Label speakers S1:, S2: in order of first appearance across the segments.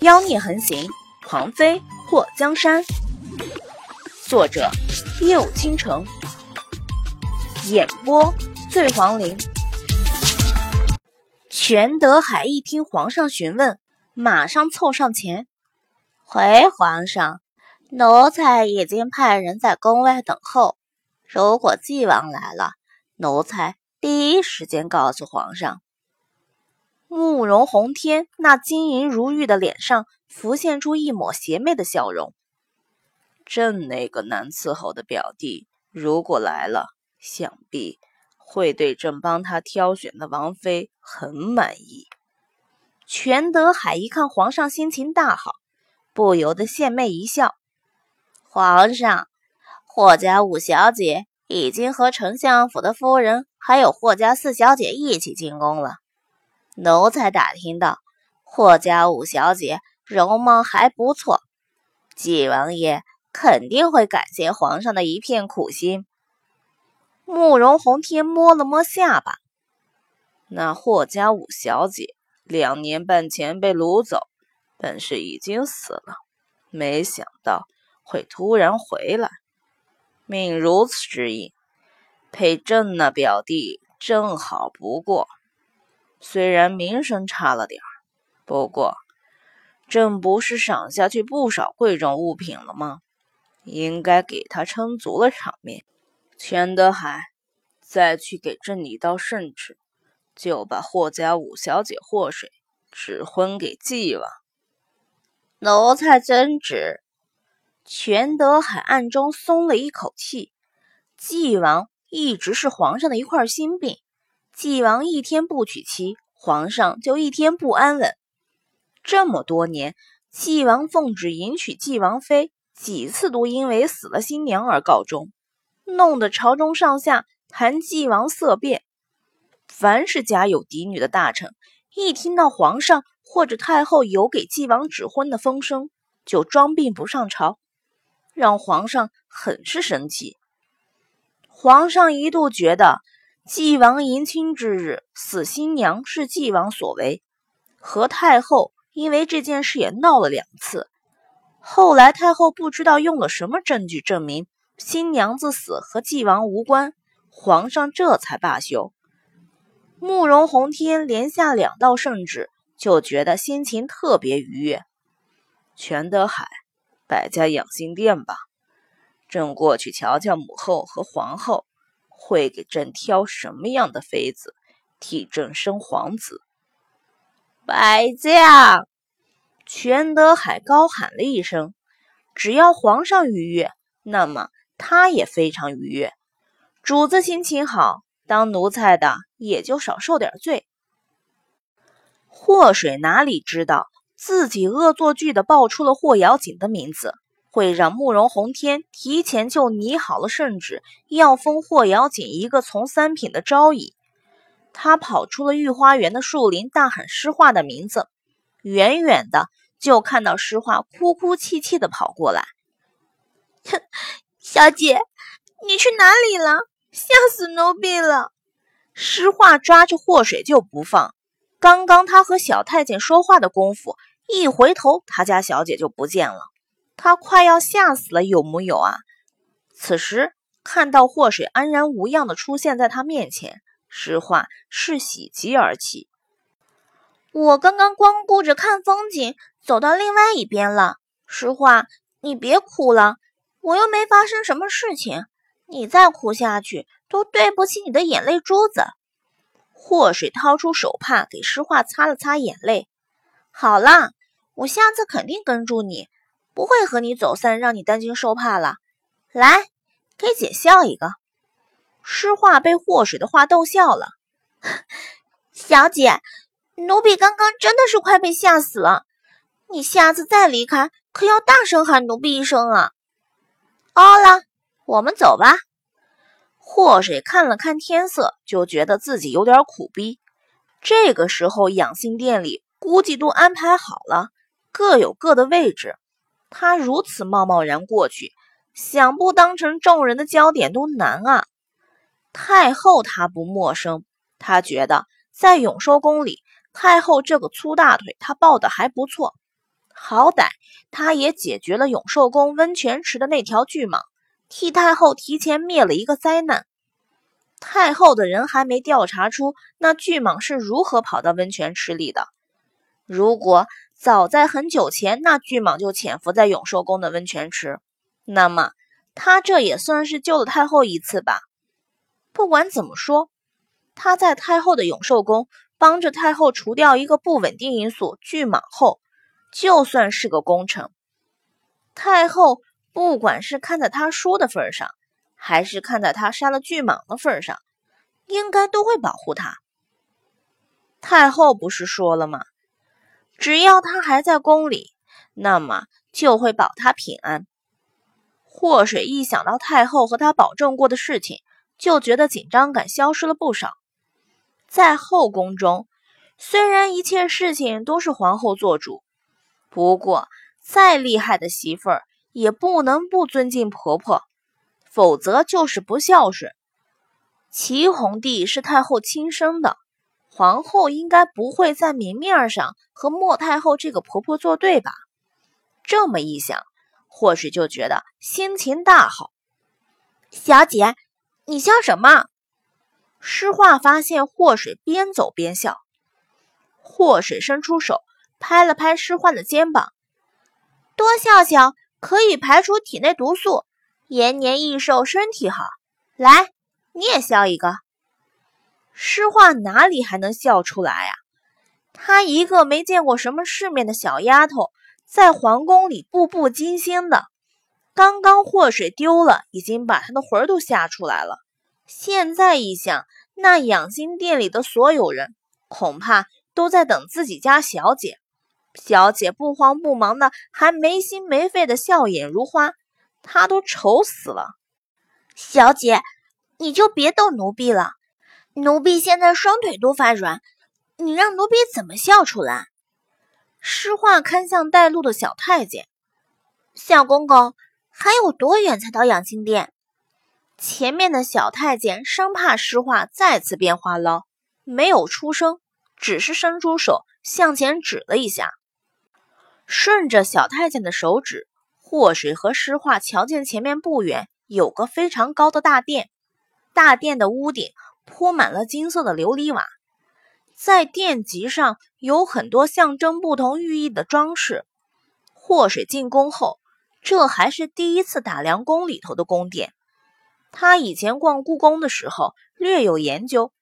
S1: 妖孽横行，狂妃祸江山。作者：夜舞倾城，演播：醉黄林。全德海一听皇上询问，马上凑上前，
S2: 回皇上，奴才已经派人在宫外等候。如果纪王来了，奴才第一时间告诉皇上。
S1: 慕容宏天那晶莹如玉的脸上浮现出一抹邪魅的笑容。
S3: 朕那个难伺候的表弟，如果来了，想必会对朕帮他挑选的王妃很满意。
S1: 全德海一看皇上心情大好，不由得献媚一笑：“
S2: 皇上，霍家五小姐已经和丞相府的夫人，还有霍家四小姐一起进宫了。”奴才打听到，霍家五小姐容貌还不错，纪王爷肯定会感谢皇上的一片苦心。
S1: 慕容宏天摸了摸下巴，
S3: 那霍家五小姐两年半前被掳走，本是已经死了，没想到会突然回来，命如此之硬，配朕那表弟正好不过。虽然名声差了点儿，不过朕不是赏下去不少贵重物品了吗？应该给他撑足了场面。全德海，再去给朕一道圣旨，就把霍家五小姐霍水指婚给纪王。
S2: 奴才遵旨。
S1: 全德海暗中松了一口气。纪王一直是皇上的一块心病。纪王一天不娶妻，皇上就一天不安稳。这么多年，纪王奉旨迎娶纪王妃，几次都因为死了新娘而告终，弄得朝中上下谈纪王色变。凡是家有嫡女的大臣，一听到皇上或者太后有给纪王指婚的风声，就装病不上朝，让皇上很是生气。皇上一度觉得。纪王迎亲之日，死新娘是纪王所为，和太后因为这件事也闹了两次。后来太后不知道用了什么证据证明新娘子死和纪王无关，皇上这才罢休。慕容宏天连下两道圣旨，就觉得心情特别愉悦。
S3: 全德海，百家养心殿吧，朕过去瞧瞧母后和皇后。会给朕挑什么样的妃子，替朕生皇子？
S2: 百将，
S1: 全德海高喊了一声：“只要皇上愉悦，那么他也非常愉悦。主子心情好，当奴才的也就少受点罪。”祸水哪里知道自己恶作剧的报出了霍瑶锦的名字。会让慕容宏天提前就拟好了圣旨，要封霍瑶锦一个从三品的昭仪。他跑出了御花园的树林，大喊诗画的名字。远远的就看到诗画哭哭泣泣的跑过来。
S4: 哼，小姐，你去哪里了？吓死奴婢了！
S1: 诗画抓着祸水就不放。刚刚他和小太监说话的功夫，一回头，他家小姐就不见了。他快要吓死了，有木有啊？此时看到祸水安然无恙的出现在他面前，诗画是喜极而泣。
S4: 我刚刚光顾着看风景，走到另外一边了。诗画，你别哭了，我又没发生什么事情，你再哭下去都对不起你的眼泪珠子。
S1: 祸水掏出手帕给诗画擦了擦眼泪。好啦，我下次肯定跟住你。不会和你走散，让你担惊受怕了。来，给姐笑一个。诗画被祸水的话逗笑了。
S4: 小姐，奴婢刚刚真的是快被吓死了。你下次再离开，可要大声喊奴婢一声啊。
S1: 好了，我们走吧。祸水看了看天色，就觉得自己有点苦逼。这个时候，养心殿里估计都安排好了，各有各的位置。他如此贸贸然过去，想不当成众人的焦点都难啊！太后他不陌生，他觉得在永寿宫里，太后这个粗大腿他抱得还不错。好歹他也解决了永寿宫温泉池的那条巨蟒，替太后提前灭了一个灾难。太后的人还没调查出那巨蟒是如何跑到温泉池里的。如果早在很久前，那巨蟒就潜伏在永寿宫的温泉池，那么他这也算是救了太后一次吧。不管怎么说，他在太后的永寿宫帮着太后除掉一个不稳定因素巨蟒后，就算是个功臣。太后不管是看在他输的份上，还是看在他杀了巨蟒的份上，应该都会保护他。太后不是说了吗？只要他还在宫里，那么就会保他平安。祸水一想到太后和他保证过的事情，就觉得紧张感消失了不少。在后宫中，虽然一切事情都是皇后做主，不过再厉害的媳妇儿也不能不尊敬婆婆，否则就是不孝顺。齐皇帝是太后亲生的。皇后应该不会在明面上和莫太后这个婆婆作对吧？这么一想，或许就觉得心情大好。
S4: 小姐，你笑什么？
S1: 诗画发现祸水边走边笑，祸水伸出手拍了拍诗画的肩膀，
S4: 多笑笑可以排除体内毒素，延年益寿，身体好。来，你也笑一个。
S1: 诗画哪里还能笑出来呀？她一个没见过什么世面的小丫头，在皇宫里步步惊心的。刚刚祸水丢了，已经把她的魂儿都吓出来了。现在一想，那养心殿里的所有人，恐怕都在等自己家小姐。小姐不慌不忙的，还没心没肺的笑眼如花，她都愁死了。
S4: 小姐，你就别逗奴婢了。奴婢现在双腿都发软，你让奴婢怎么笑出来？
S1: 诗画看向带路的小太监，
S4: 小公公还有多远才到养心殿？
S1: 前面的小太监生怕诗画再次变话唠，没有出声，只是伸出手向前指了一下。顺着小太监的手指，祸水和诗画瞧见前面不远有个非常高的大殿，大殿的屋顶。铺满了金色的琉璃瓦，在殿脊上有很多象征不同寓意的装饰。祸水进宫后，这还是第一次打量宫里头的宫殿。他以前逛故宫的时候略有研究，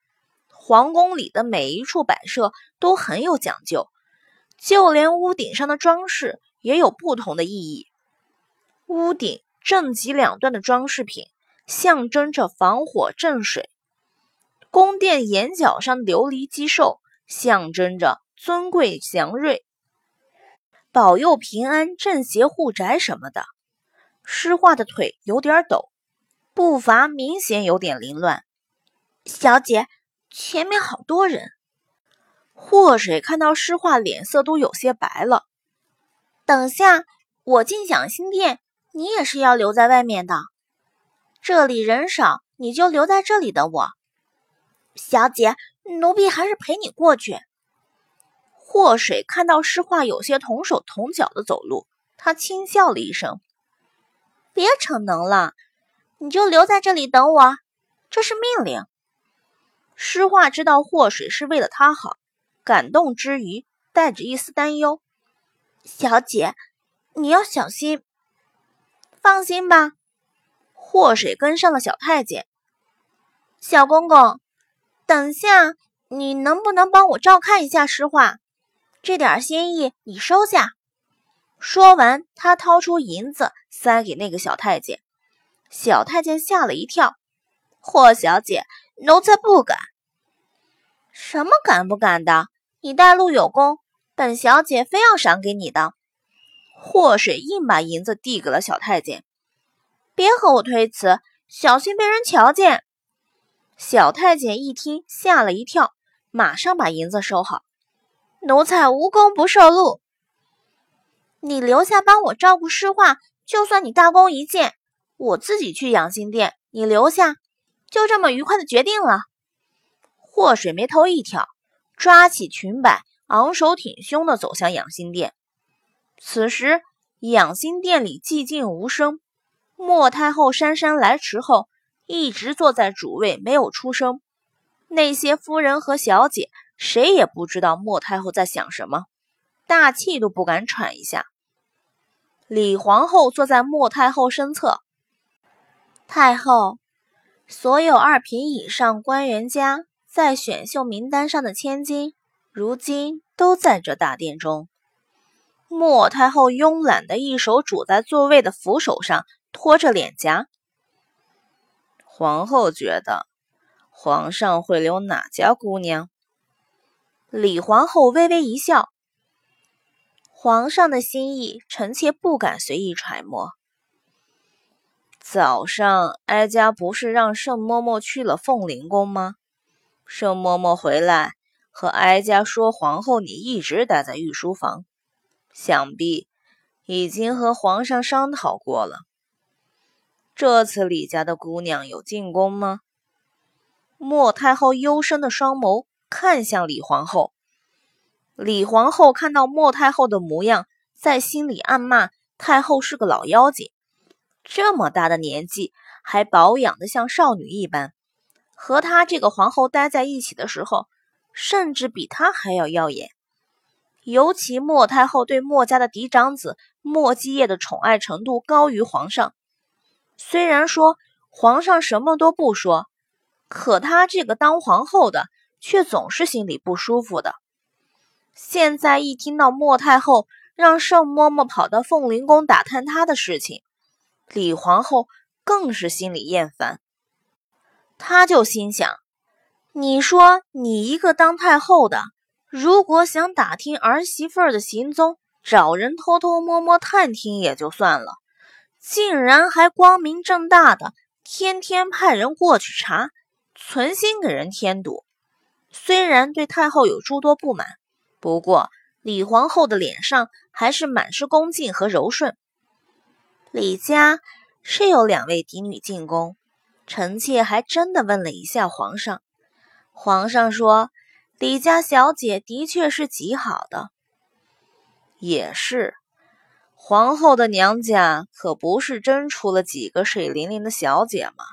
S1: 皇宫里的每一处摆设都很有讲究，就连屋顶上的装饰也有不同的意义。屋顶正脊两端的装饰品象征着防火镇水。宫殿檐角上的琉璃鸡兽象征着尊贵祥瑞，保佑平安、镇邪护宅什么的。诗画的腿有点抖，步伐明显有点凌乱。
S4: 小姐，前面好多人。
S1: 祸水看到诗画，脸色都有些白了。
S4: 等下我进养心殿，你也是要留在外面的。这里人少，你就留在这里等我。小姐，奴婢还是陪你过去。
S1: 祸水看到诗画有些同手同脚的走路，他轻笑了一声：“
S4: 别逞能了，你就留在这里等我，这是命令。”
S1: 诗画知道祸水是为了他好，感动之余带着一丝担忧：“
S4: 小姐，你要小心。”
S1: 放心吧。祸水跟上了小太监，
S4: 小公公。等下，你能不能帮我照看一下诗画？这点心意你收下。
S1: 说完，他掏出银子塞给那个小太监。小太监吓了一跳：“霍小姐，奴才不敢。”“什么敢不敢的？你带路有功，本小姐非要赏给你的。”祸水硬把银子递给了小太监：“别和我推辞，小心被人瞧见。”小太监一听，吓了一跳，马上把银子收好。奴才无功不受禄，
S4: 你留下帮我照顾诗画，就算你大功一件。我自己去养心殿，你留下，就这么愉快的决定了。
S1: 祸水眉头一挑，抓起裙摆，昂首挺胸的走向养心殿。此时养心殿里寂静无声，莫太后姗姗来迟后，一直坐在主位没有出声。那些夫人和小姐谁也不知道莫太后在想什么，大气都不敢喘一下。李皇后坐在莫太后身侧，
S4: 太后，所有二品以上官员家在选秀名单上的千金，如今都在这大殿中。
S1: 莫太后慵懒的一手拄在座位的扶手上，托着脸颊。
S3: 皇后觉得，皇上会留哪家姑娘？
S1: 李皇后微微一笑。
S4: 皇上的心意，臣妾不敢随意揣摩。
S3: 早上，哀家不是让盛嬷嬷去了凤灵宫吗？盛嬷嬷回来和哀家说，皇后你一直待在御书房。想必已经和皇上商讨过了。这次李家的姑娘有进宫吗？
S1: 莫太后幽深的双眸看向李皇后。李皇后看到莫太后的模样，在心里暗骂太后是个老妖精，这么大的年纪还保养的像少女一般，和她这个皇后待在一起的时候，甚至比她还要耀眼。尤其莫太后对莫家的嫡长子莫基业的宠爱程度高于皇上。虽然说皇上什么都不说，可她这个当皇后的却总是心里不舒服的。现在一听到莫太后让盛嬷嬷跑到凤灵宫打探她的事情，李皇后更是心里厌烦。她就心想：你说你一个当太后的。如果想打听儿媳妇儿的行踪，找人偷偷摸摸探听也就算了，竟然还光明正大的天天派人过去查，存心给人添堵。虽然对太后有诸多不满，不过李皇后的脸上还是满是恭敬和柔顺。李家是有两位嫡女进宫，臣妾还真的问了一下皇上，皇上说。李家小姐的确是极好的，
S3: 也是皇后的娘家可不是真出了几个水灵灵的小姐吗？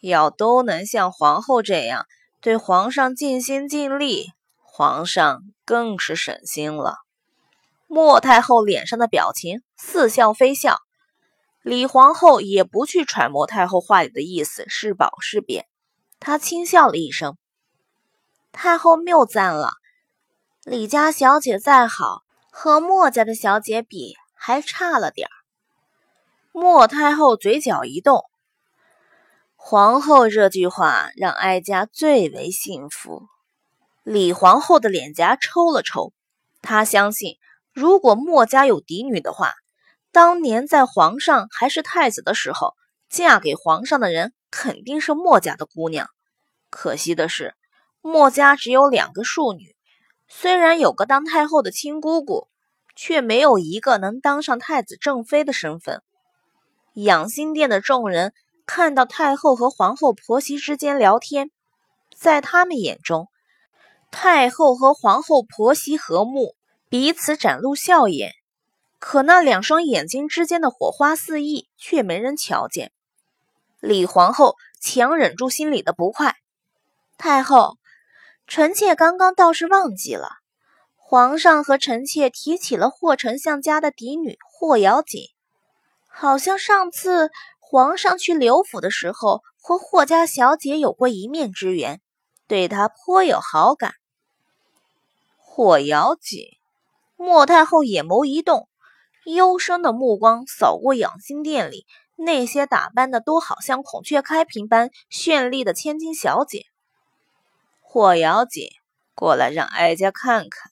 S3: 要都能像皇后这样对皇上尽心尽力，皇上更是省心了。
S1: 莫太后脸上的表情似笑非笑，李皇后也不去揣摩太后话里的意思是褒是贬，她轻笑了一声。太后谬赞了，李家小姐再好，和莫家的小姐比还差了点儿。莫太后嘴角一动，
S3: 皇后这句话让哀家最为信服。
S1: 李皇后的脸颊抽了抽，她相信，如果莫家有嫡女的话，当年在皇上还是太子的时候，嫁给皇上的人肯定是莫家的姑娘。可惜的是。墨家只有两个庶女，虽然有个当太后的亲姑姑，却没有一个能当上太子正妃的身份。养心殿的众人看到太后和皇后婆媳之间聊天，在他们眼中，太后和皇后婆媳和睦，彼此展露笑颜。可那两双眼睛之间的火花四溢，却没人瞧见。李皇后强忍住心里的不快，太后。臣妾刚刚倒是忘记了，皇上和臣妾提起了霍丞相家的嫡女霍瑶锦，好像上次皇上去刘府的时候，和霍家小姐有过一面之缘，对她颇有好感。
S3: 霍瑶锦，
S1: 莫太后眼眸一动，幽深的目光扫过养心殿里那些打扮的都好像孔雀开屏般绚丽的千金小姐。
S3: 霍瑶锦，过来让哀家看看。